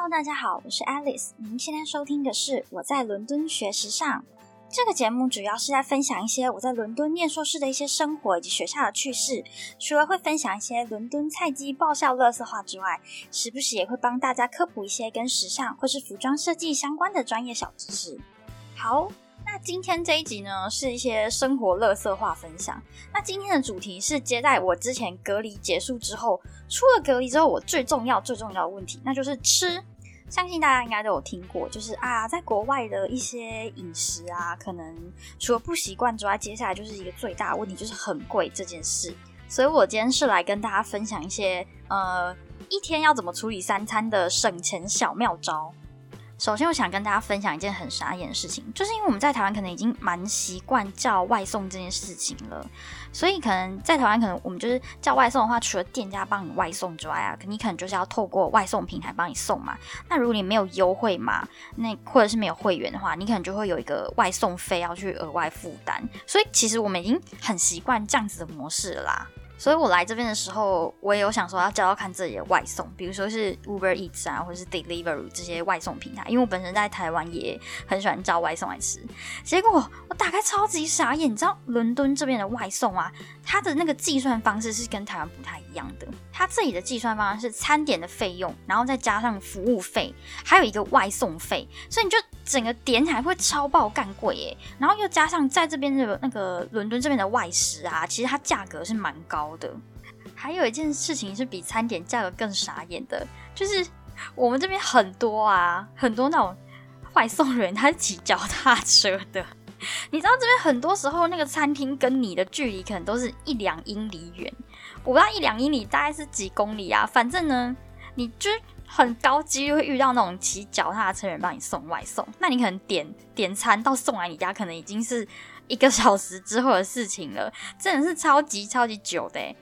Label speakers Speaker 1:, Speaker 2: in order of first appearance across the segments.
Speaker 1: Hello，大家好，我是 Alice。您现在收听的是我在伦敦学时尚这个节目，主要是在分享一些我在伦敦念硕士的一些生活以及学校的趣事。除了会分享一些伦敦菜鸡爆笑乐色话之外，时不时也会帮大家科普一些跟时尚或是服装设计相关的专业小知识。好。那今天这一集呢，是一些生活乐色化分享。那今天的主题是接待我之前隔离结束之后，出了隔离之后，我最重要最重要的问题，那就是吃。相信大家应该都有听过，就是啊，在国外的一些饮食啊，可能除了不习惯之外，接下来就是一个最大的问题，就是很贵这件事。所以我今天是来跟大家分享一些呃，一天要怎么处理三餐的省钱小妙招。首先，我想跟大家分享一件很傻眼的事情，就是因为我们在台湾可能已经蛮习惯叫外送这件事情了，所以可能在台湾，可能我们就是叫外送的话，除了店家帮你外送之外啊，你可能就是要透过外送平台帮你送嘛。那如果你没有优惠码，那或者是没有会员的话，你可能就会有一个外送费要去额外负担。所以其实我们已经很习惯这样子的模式了啦。所以我来这边的时候，我也有想说要教教看自己的外送，比如说是 Uber Eats 啊，或者是 Deliveroo 这些外送平台。因为我本身在台湾也很喜欢叫外送来吃。结果我打开超级傻眼，你知道伦敦这边的外送啊，它的那个计算方式是跟台湾不太一样的。它这里的计算方式是餐点的费用，然后再加上服务费，还有一个外送费，所以你就整个点起来会超爆干贵耶。然后又加上在这边的那个伦敦这边的外食啊，其实它价格是蛮高。的，还有一件事情是比餐点价格更傻眼的，就是我们这边很多啊，很多那种外送人他是骑脚踏车的。你知道这边很多时候那个餐厅跟你的距离可能都是一两英里远，我不知道一两英里大概是几公里啊，反正呢，你就很高几率会遇到那种骑脚踏车人帮你送外送，那你可能点点餐到送来你家，可能已经是。一个小时之后的事情了，真的是超级超级久的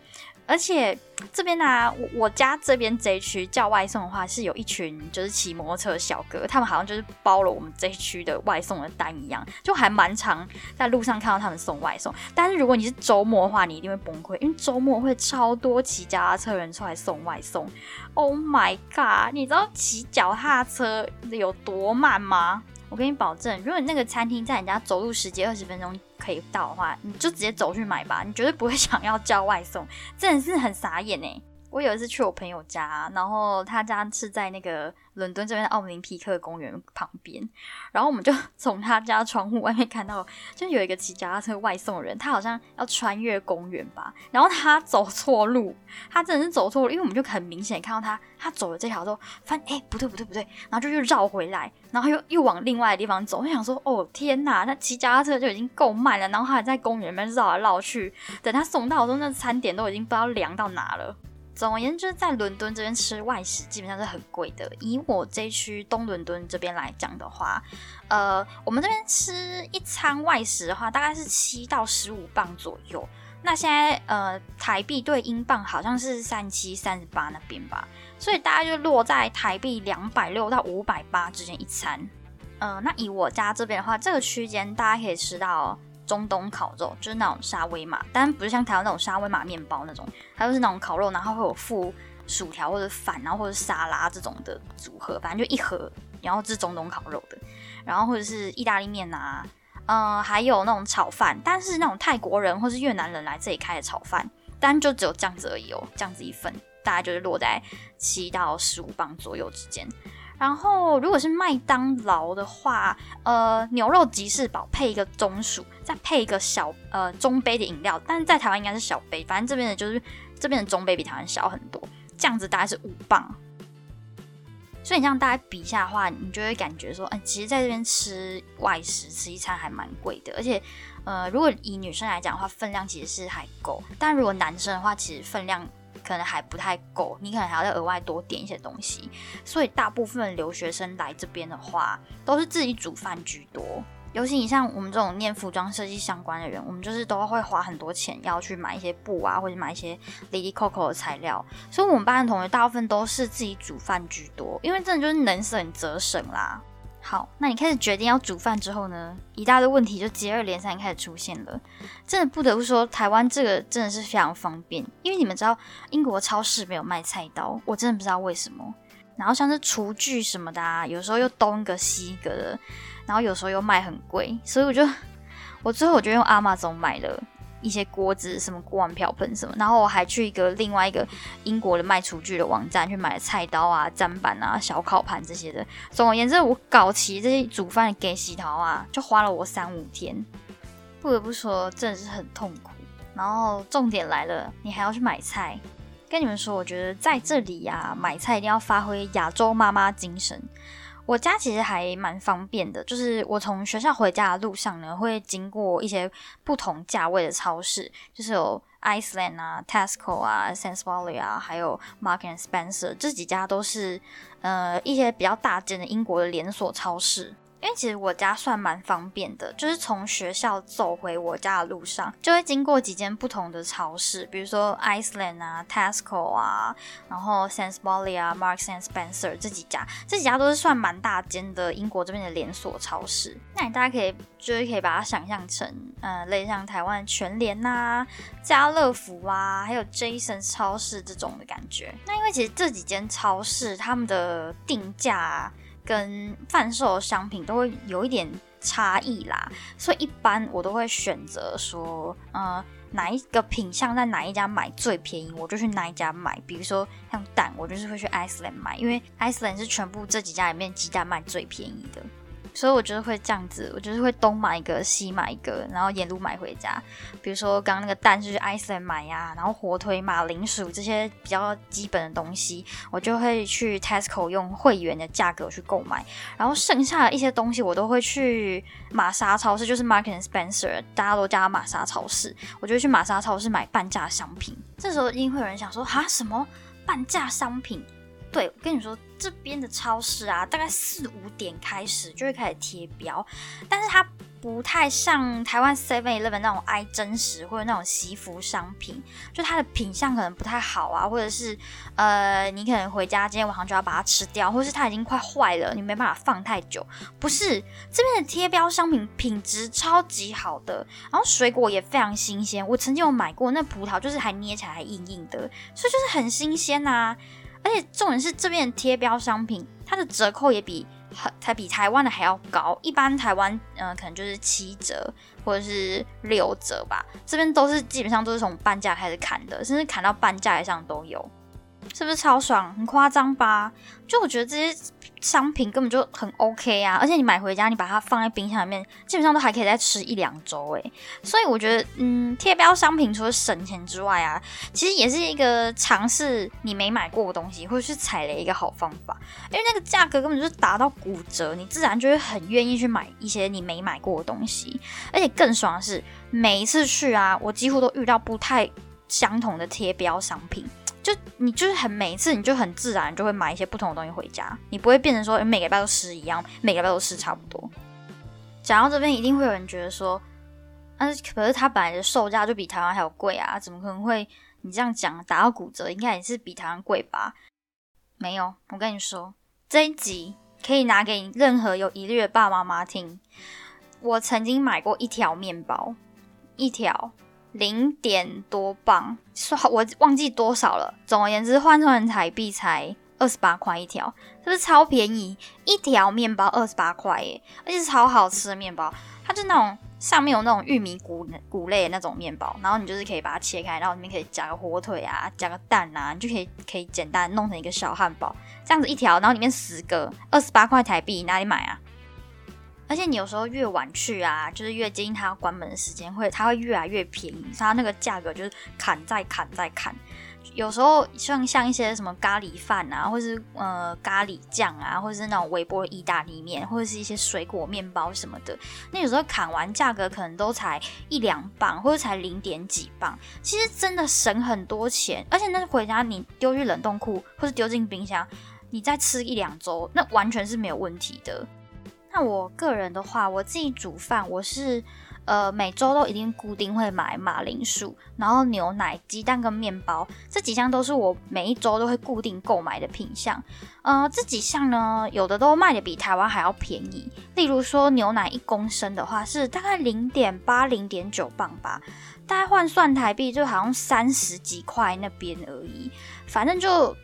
Speaker 1: 而且这边呢，我我家这边这一区叫外送的话，是有一群就是骑摩托车的小哥，他们好像就是包了我们这一区的外送的单一样，就还蛮常在路上看到他们送外送。但是如果你是周末的话，你一定会崩溃，因为周末会超多骑脚踏车人出来送外送。Oh my god！你知道骑脚踏车有多慢吗？我跟你保证，如果你那个餐厅在人家走路十几二十分钟可以到的话，你就直接走去买吧，你绝对不会想要叫外送，真的是很傻眼哎。我有一次去我朋友家，然后他家是在那个伦敦这边的奥林匹克公园旁边，然后我们就 从他家窗户外面看到，就有一个骑脚踏车外送人，他好像要穿越公园吧，然后他走错路，他真的是走错路，因为我们就很明显看到他，他走了这条路，发现哎不对不对不对，然后就又绕回来，然后又又往另外的地方走，我想说哦天哪，那骑脚踏车就已经够慢了，然后他还在公园里面绕来绕去，等他送到的时候，那餐点都已经不知道凉到哪了。总而言之，在伦敦这边吃外食基本上是很贵的。以我这区东伦敦这边来讲的话，呃，我们这边吃一餐外食的话，大概是七到十五磅左右。那现在呃，台币对英镑好像是三七、三十八那边吧，所以大概就落在台币两百六到五百八之间一餐。呃，那以我家这边的话，这个区间大家可以吃到。中东烤肉就是那种沙威玛，但不是像台湾那种沙威玛面包那种，它就是那种烤肉，然后会有附薯条或者饭，然后或者沙拉这种的组合，反正就一盒，然后是中东烤肉的，然后或者是意大利面啊，嗯，还有那种炒饭，但是那种泰国人或是越南人来这里开的炒饭，但就只有这样子而已哦，这样子一份，大概就是落在七到十五磅左右之间。然后，如果是麦当劳的话，呃，牛肉吉士堡配一个中薯，再配一个小呃中杯的饮料，但是在台湾应该是小杯，反正这边的就是这边的中杯比台湾小很多，这样子大概是五磅。所以你这样大家比一下的话，你就会感觉说，哎，其实在这边吃外食吃一餐还蛮贵的，而且，呃，如果以女生来讲的话，分量其实是还够，但如果男生的话，其实分量。可能还不太够，你可能还要再额外多点一些东西。所以大部分留学生来这边的话，都是自己煮饭居多。尤其你像我们这种念服装设计相关的人，我们就是都会花很多钱要去买一些布啊，或者买一些 Lady Coco 的材料。所以我们班的同学大部分都是自己煮饭居多，因为真的就是能省则省啦。好，那你开始决定要煮饭之后呢，一大堆问题就接二连三开始出现了。真的不得不说，台湾这个真的是非常方便，因为你们知道英国超市没有卖菜刀，我真的不知道为什么。然后像是厨具什么的，啊，有时候又东一个西一个的，然后有时候又卖很贵，所以我就我最后我就用阿玛总买了一些锅子、什么锅碗瓢盆什么，然后我还去一个另外一个英国的卖厨具的网站去买菜刀啊、砧板啊、小烤盘这些的。总而言之，我搞齐这些煮饭给洗淘啊，就花了我三五天。不得不说，真的是很痛苦。然后重点来了，你还要去买菜。跟你们说，我觉得在这里呀，买菜一定要发挥亚洲妈妈精神。我家其实还蛮方便的，就是我从学校回家的路上呢，会经过一些不同价位的超市，就是有 Iceland 啊、Tesco 啊、Sainsbury 啊，还有 Mark and Spencer 这几家都是呃一些比较大间的英国的连锁超市。因为其实我家算蛮方便的，就是从学校走回我家的路上，就会经过几间不同的超市，比如说 Iceland 啊、Tesco 啊，然后 Sainsbury 啊、Marks and Spencer 这几家，这几家都是算蛮大间的英国这边的连锁超市。那你大家可以就是可以把它想象成，呃，类似像台湾全联呐、家乐福啊，还有 Jason 超市这种的感觉。那因为其实这几间超市他们的定价。跟贩售的商品都会有一点差异啦，所以一般我都会选择说，呃，哪一个品相在哪一家买最便宜，我就去哪一家买。比如说像蛋，我就是会去 Iceland 买，因为 Iceland 是全部这几家里面鸡蛋卖最便宜的。所以我觉得会这样子，我就是会东买一个西买一个，然后沿路买回家。比如说刚刚那个蛋是去 Iceland 买呀，然后火腿、马铃薯这些比较基本的东西，我就会去 Tesco 用会员的价格去购买。然后剩下的一些东西，我都会去玛莎超市，就是 Mark and Spencer，大家都叫玛莎超市。我就去玛莎超市买半价商品。这时候一定会有人想说，哈，什么半价商品？对，我跟你说，这边的超市啊，大概四五点开始就会开始贴标，但是它不太像台湾 Seven Eleven 那种爱真实或者那种西服商品，就它的品相可能不太好啊，或者是呃，你可能回家今天晚上就要把它吃掉，或者是它已经快坏了，你没办法放太久。不是这边的贴标商品品质超级好的，然后水果也非常新鲜。我曾经有买过那葡萄，就是还捏起来还硬硬的，所以就是很新鲜呐。而且重点是这边贴标商品，它的折扣也比才比台湾的还要高。一般台湾嗯可能就是七折或者是六折吧，这边都是基本上都是从半价开始砍的，甚至砍到半价以上都有。是不是超爽？很夸张吧？就我觉得这些商品根本就很 OK 啊，而且你买回家，你把它放在冰箱里面，基本上都还可以再吃一两周诶。所以我觉得，嗯，贴标商品除了省钱之外啊，其实也是一个尝试你没买过的东西，或者是踩雷一个好方法。因为那个价格根本就是达到骨折，你自然就会很愿意去买一些你没买过的东西。而且更爽的是，每一次去啊，我几乎都遇到不太相同的贴标商品。就你就是很每一次你就很自然就会买一些不同的东西回家，你不会变成说每个礼拜都吃一样，每个礼拜都吃差不多。讲到这边，一定会有人觉得说，但是可是它本来的售价就比台湾还要贵啊，怎么可能会你这样讲打到骨折，应该也是比台湾贵吧？没有，我跟你说，这一集可以拿给任何有疑虑的爸爸妈妈听。我曾经买过一条面包，一条。零点多磅，说我忘记多少了。总而言之，换算成台币才二十八块一条，是不是超便宜？一条面包二十八块耶，而且是超好吃的面包。它就那种上面有那种玉米谷谷类的那种面包，然后你就是可以把它切开，然后里面可以加个火腿啊，加个蛋啊，你就可以可以简单弄成一个小汉堡，这样子一条，然后里面十个，二十八块台币，哪里买啊？而且你有时候越晚去啊，就是越接近它关门的时间，会它会越来越便宜，它那个价格就是砍再砍再砍。有时候像像一些什么咖喱饭啊，或是呃咖喱酱啊，或者是那种微波意大利面，或者是一些水果面包什么的，那有时候砍完价格可能都才一两磅，或者才零点几磅，其实真的省很多钱。而且那回家你丢去冷冻库或者丢进冰箱，你再吃一两周，那完全是没有问题的。那我个人的话，我自己煮饭，我是呃每周都一定固定会买马铃薯，然后牛奶、鸡蛋跟面包这几项都是我每一周都会固定购买的品项。呃，这几项呢，有的都卖的比台湾还要便宜。例如说牛奶一公升的话是大概零点八、零点九磅吧，大概换算台币就好像三十几块那边而已。反正就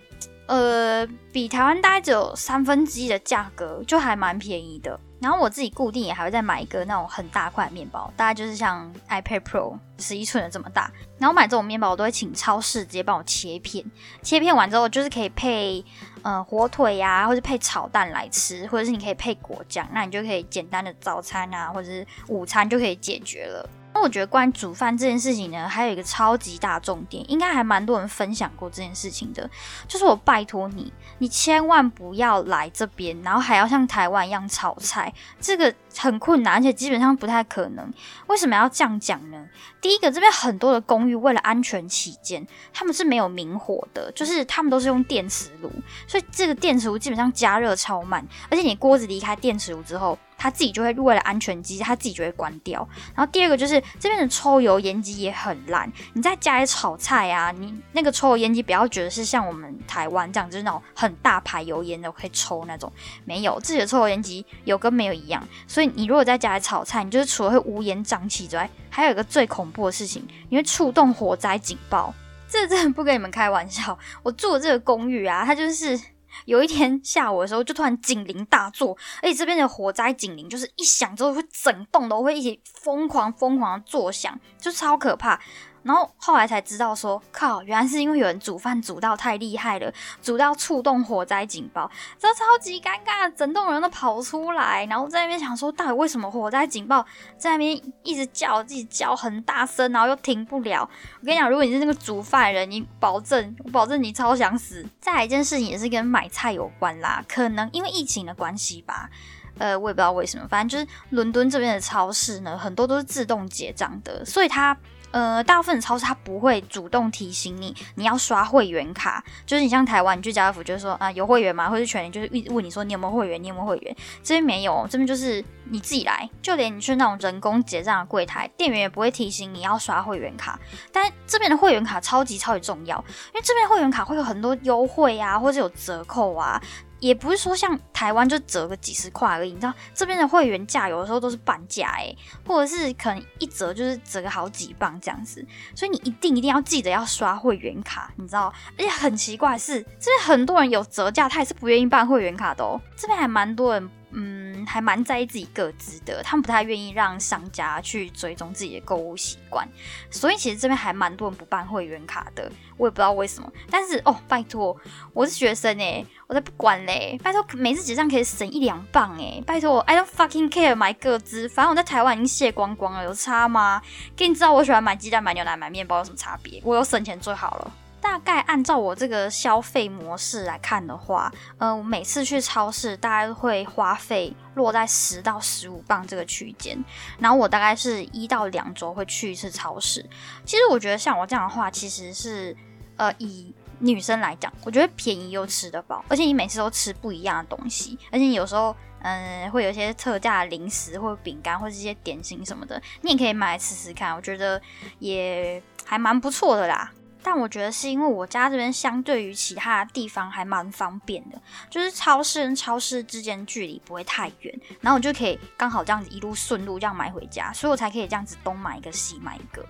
Speaker 1: 呃，比台湾大概只有三分之一的价格，就还蛮便宜的。然后我自己固定也还会再买一个那种很大块面包，大概就是像 iPad Pro 十一寸的这么大。然后买这种面包，我都会请超市直接帮我切片，切片完之后就是可以配呃火腿呀，或者配炒蛋来吃，或者是你可以配果酱，那你就可以简单的早餐啊，或者是午餐就可以解决了。那我觉得关于煮饭这件事情呢，还有一个超级大重点，应该还蛮多人分享过这件事情的，就是我拜托你，你千万不要来这边，然后还要像台湾一样炒菜，这个很困难，而且基本上不太可能。为什么要这样讲呢？第一个，这边很多的公寓为了安全起见，他们是没有明火的，就是他们都是用电磁炉，所以这个电磁炉基本上加热超慢，而且你锅子离开电磁炉之后。它自己就会为了安全机，它自己就会关掉。然后第二个就是这边的抽油烟机也很烂。你在家里炒菜啊，你那个抽油烟机不要觉得是像我们台湾这样，就是那种很大排油烟的可以抽那种，没有自己的抽油烟机有跟没有一样。所以你如果在家里炒菜，你就是除了会乌烟瘴气之外，还有一个最恐怖的事情，你会触动火灾警报。这真的不跟你们开玩笑。我住的这个公寓啊，它就是。有一天下午的时候，就突然警铃大作，而且这边的火灾警铃就是一响之后，会整栋楼会一起疯狂疯狂的作响，就超可怕。然后后来才知道，说靠，原来是因为有人煮饭煮到太厉害了，煮到触动火灾警报，这超级尴尬，整栋人都跑出来，然后在那边想说，到底为什么火灾警报在那边一直叫，自己叫很大声，然后又停不了。我跟你讲，如果你是那个煮饭人，你保证，我保证你超想死。再来一件事情也是跟买菜有关啦，可能因为疫情的关系吧，呃，我也不知道为什么，反正就是伦敦这边的超市呢，很多都是自动结账的，所以它。呃，大部分超市它不会主动提醒你，你要刷会员卡。就是你像台湾，你去家乐福就是说啊有会员吗？或者全年就是问你说你有没有会员？你有没有会员？这边没有，这边就是你自己来。就连你去那种人工结账的柜台，店员也不会提醒你要刷会员卡。但这边的会员卡超级超级重要，因为这边会员卡会有很多优惠啊，或者有折扣啊。也不是说像台湾就折个几十块而已，你知道这边的会员价有的时候都是半价诶，或者是可能一折就是折个好几磅这样子，所以你一定一定要记得要刷会员卡，你知道？而且很奇怪是，这边很多人有折价，他也是不愿意办会员卡的哦。这边还蛮多人。嗯，还蛮在意自己个资的，他们不太愿意让商家去追踪自己的购物习惯，所以其实这边还蛮多人不办会员卡的，我也不知道为什么。但是哦，拜托，我是学生哎，我才不管嘞，拜托每次结账可以省一两磅哎，拜托，I don't fucking care 买个资，反正我在台湾已经卸光光了，有差吗？给你知道我喜欢买鸡蛋、买牛奶、买面包有什么差别？我有省钱最好了。大概按照我这个消费模式来看的话，呃，我每次去超市大概会花费落在十到十五磅这个区间，然后我大概是一到两周会去一次超市。其实我觉得像我这样的话，其实是呃以女生来讲，我觉得便宜又吃得饱，而且你每次都吃不一样的东西，而且你有时候嗯会有一些特价零食或饼干或者一些点心什么的，你也可以买来吃吃看，我觉得也还蛮不错的啦。但我觉得是因为我家这边相对于其他地方还蛮方便的，就是超市跟超市之间距离不会太远，然后我就可以刚好这样子一路顺路这样买回家，所以我才可以这样子东买一个西买一个。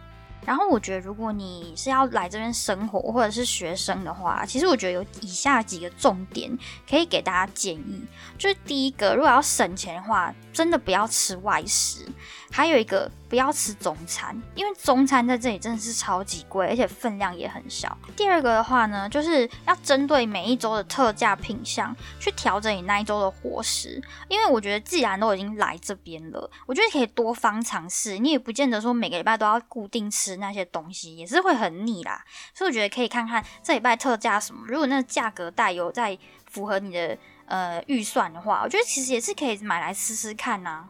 Speaker 1: 然后我觉得如果你是要来这边生活或者是学生的话，其实我觉得有以下几个重点可以给大家建议，就是第一个，如果要省钱的话，真的不要吃外食。还有一个，不要吃中餐，因为中餐在这里真的是超级贵，而且分量也很小。第二个的话呢，就是要针对每一周的特价品相去调整你那一周的伙食，因为我觉得既然都已经来这边了，我觉得可以多方尝试。你也不见得说每个礼拜都要固定吃那些东西，也是会很腻啦。所以我觉得可以看看这礼拜特价什么，如果那价格带有在符合你的呃预算的话，我觉得其实也是可以买来吃吃看呐。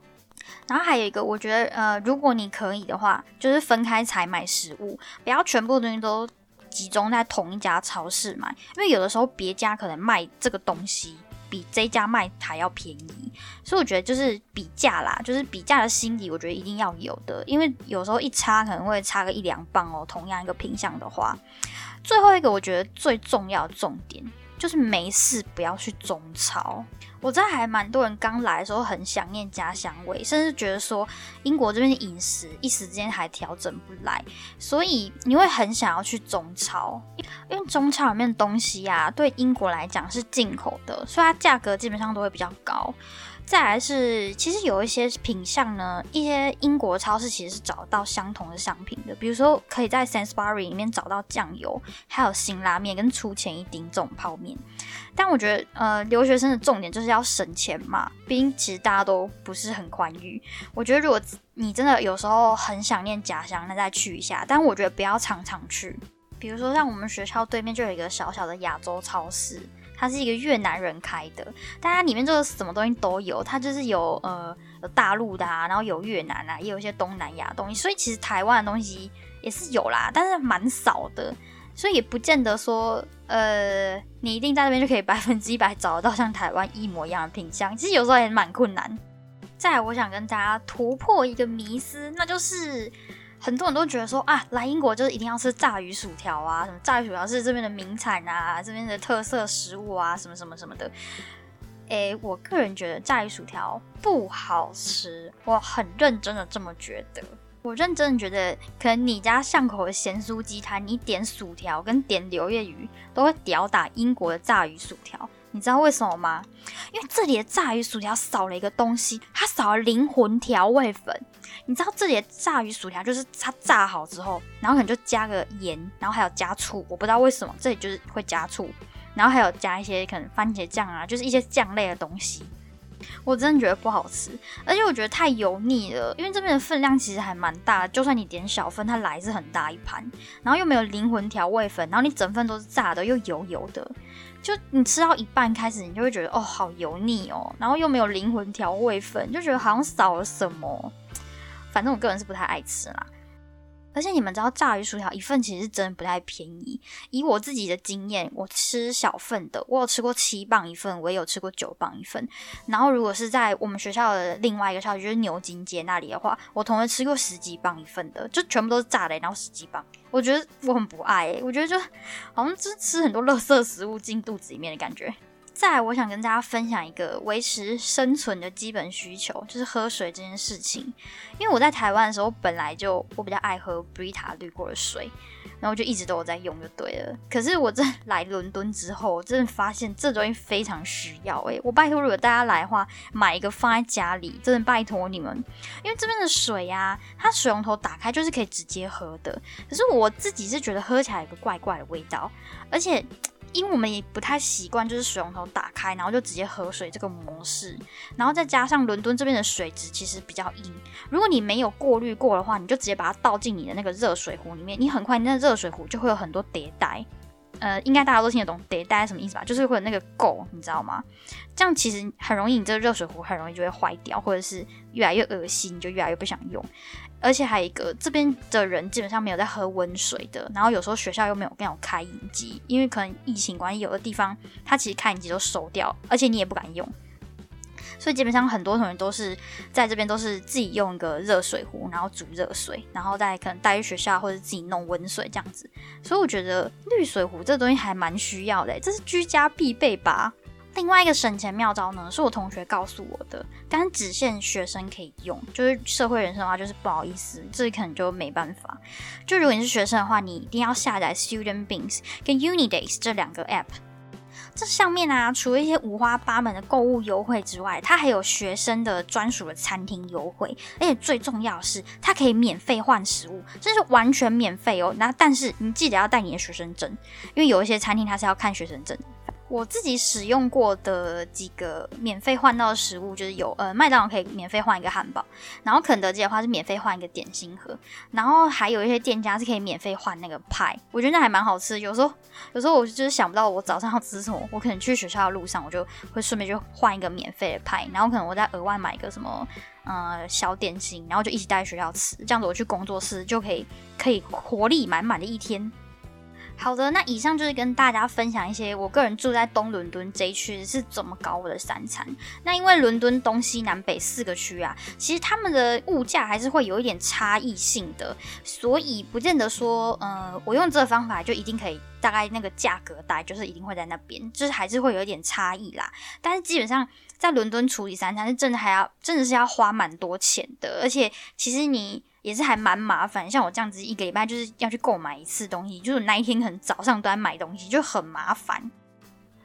Speaker 1: 然后还有一个，我觉得，呃，如果你可以的话，就是分开采买食物，不要全部东西都集中在同一家超市买，因为有的时候别家可能卖这个东西比这家卖还要便宜，所以我觉得就是比价啦，就是比价的心理，我觉得一定要有的，因为有时候一差可能会差个一两磅哦，同样一个品相的话。最后一个，我觉得最重要的重点。就是没事不要去中超。我知道还蛮多人刚来的时候很想念家乡味，甚至觉得说英国这边的饮食一时之间还调整不来，所以你会很想要去中超，因为中超里面的东西呀，对英国来讲是进口的，所以它价格基本上都会比较高。再来是，其实有一些品相呢，一些英国超市其实是找到相同的商品的，比如说可以在 Sainsbury 里面找到酱油，还有辛拉面跟出前一丁这种泡面。但我觉得，呃，留学生的重点就是要省钱嘛，毕竟其实大家都不是很宽裕。我觉得如果你真的有时候很想念家乡，那再去一下。但我觉得不要常常去，比如说像我们学校对面就有一个小小的亚洲超市。它是一个越南人开的，但它里面就是什么东西都有，它就是有呃有大陆的啊，然后有越南啊，也有一些东南亚东西，所以其实台湾的东西也是有啦，但是蛮少的，所以也不见得说呃你一定在那边就可以百分之一百找得到像台湾一模一样的品相，其实有时候也蛮困难。再来，我想跟大家突破一个迷思，那就是。很多人都觉得说啊，来英国就是一定要吃炸鱼薯条啊，什么炸鱼薯条是这边的名产啊，这边的特色食物啊，什么什么什么的。诶，我个人觉得炸鱼薯条不好吃，我很认真的这么觉得。我认真的觉得，可能你家巷口的咸酥鸡摊，你点薯条跟点柳叶鱼都会吊打英国的炸鱼薯条。你知道为什么吗？因为这里的炸鱼薯条少了一个东西，它少了灵魂调味粉。你知道这里的炸鱼薯条就是它炸好之后，然后可能就加个盐，然后还有加醋。我不知道为什么这里就是会加醋，然后还有加一些可能番茄酱啊，就是一些酱类的东西。我真的觉得不好吃，而且我觉得太油腻了。因为这边的分量其实还蛮大，就算你点小份，它来是很大一盘，然后又没有灵魂调味粉，然后你整份都是炸的，又油油的。就你吃到一半开始，你就会觉得哦，好油腻哦，然后又没有灵魂调味粉，就觉得好像少了什么。反正我个人是不太爱吃啦。而且你们知道炸鱼薯条一份其实真的不太便宜。以我自己的经验，我吃小份的，我有吃过七磅一份，我也有吃过九磅一份。然后如果是在我们学校的另外一个校区，就是牛津街那里的话，我同学吃过十几磅一份的，就全部都是炸的，然后十几磅。我觉得我很不爱，我觉得就好像就是吃很多垃圾食物进肚子里面的感觉。再来，我想跟大家分享一个维持生存的基本需求，就是喝水这件事情。因为我在台湾的时候，本来就我比较爱喝 Brita 滤过的水，然后就一直都有在用，就对了。可是我这来伦敦之后，我真的发现这东西非常需要。诶，我拜托，如果大家来的话，买一个放在家里，真的拜托你们，因为这边的水呀，它水龙头打开就是可以直接喝的。可是我自己是觉得喝起来有个怪怪的味道，而且。因为我们也不太习惯，就是水龙头打开，然后就直接喝水这个模式，然后再加上伦敦这边的水质其实比较硬，如果你没有过滤过的话，你就直接把它倒进你的那个热水壶里面，你很快你那热水壶就会有很多迭代。呃，应该大家都听得懂迭代什么意思吧？就是会有那个垢，你知道吗？这样其实很容易，你这个热水壶很容易就会坏掉，或者是越来越恶心，你就越来越不想用。而且还有一个，这边的人基本上没有在喝温水的，然后有时候学校又没有那种开饮机，因为可能疫情关系，有的地方它其实开饮机都收掉，而且你也不敢用，所以基本上很多同学都是在这边都是自己用一个热水壶，然后煮热水，然后再可能带去学校或者自己弄温水这样子。所以我觉得滤水壶这东西还蛮需要的，这是居家必备吧。另外一个省钱妙招呢，是我同学告诉我的，但只限学生可以用。就是社会人士的话，就是不好意思，这可能就没办法。就如果你是学生的话，你一定要下载 Student Bins 跟 Unidays 这两个 App。这上面啊，除了一些五花八门的购物优惠之外，它还有学生的专属的餐厅优惠，而且最重要的是，它可以免费换食物，这是完全免费哦。那但是你记得要带你的学生证，因为有一些餐厅它是要看学生证。我自己使用过的几个免费换到的食物，就是有呃麦当劳可以免费换一个汉堡，然后肯德基的话是免费换一个点心盒，然后还有一些店家是可以免费换那个派，我觉得那还蛮好吃。有时候有时候我就是想不到我早上要吃什么，我可能去学校的路上，我就会顺便就换一个免费的派，然后可能我再额外买一个什么呃小点心，然后就一起带学校吃，这样子我去工作室就可以可以活力满满的一天。好的，那以上就是跟大家分享一些我个人住在东伦敦这一区是怎么搞我的三餐。那因为伦敦东西南北四个区啊，其实他们的物价还是会有一点差异性的，所以不见得说，呃，我用这个方法就一定可以大概那个价格带，就是一定会在那边，就是还是会有一点差异啦。但是基本上在伦敦处理三餐是真的还要真的是要花蛮多钱的，而且其实你。也是还蛮麻烦，像我这样子一个礼拜就是要去购买一次东西，就是那一天可能早上都在买东西，就很麻烦。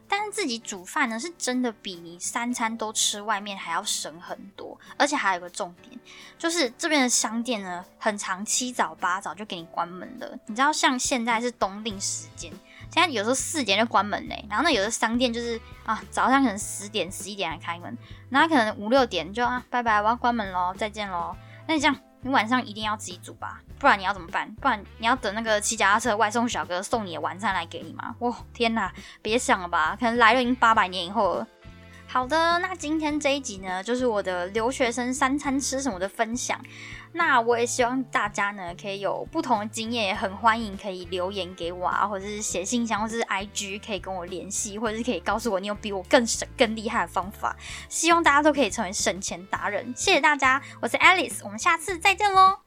Speaker 1: 但是自己煮饭呢，是真的比你三餐都吃外面还要省很多，而且还有个重点，就是这边的商店呢，很长七早八早就给你关门了。你知道，像现在是冬令时间，现在有时候四点就关门嘞。然后呢，有的商店就是啊，早上可能十点、十一点才开门，那可能五六点就啊，拜拜，我要关门喽，再见喽。那你这样。你晚上一定要自己煮吧，不然你要怎么办？不然你要等那个骑脚踏车外送小哥送你的晚餐来给你吗？哇，天哪，别想了吧，可能来了已经八百年以后了。好的，那今天这一集呢，就是我的留学生三餐吃什么的分享。那我也希望大家呢，可以有不同的经验，也很欢迎可以留言给我啊，或者是写信箱，或者是 IG 可以跟我联系，或者是可以告诉我你有比我更省、更厉害的方法。希望大家都可以成为省钱达人。谢谢大家，我是 Alice，我们下次再见喽。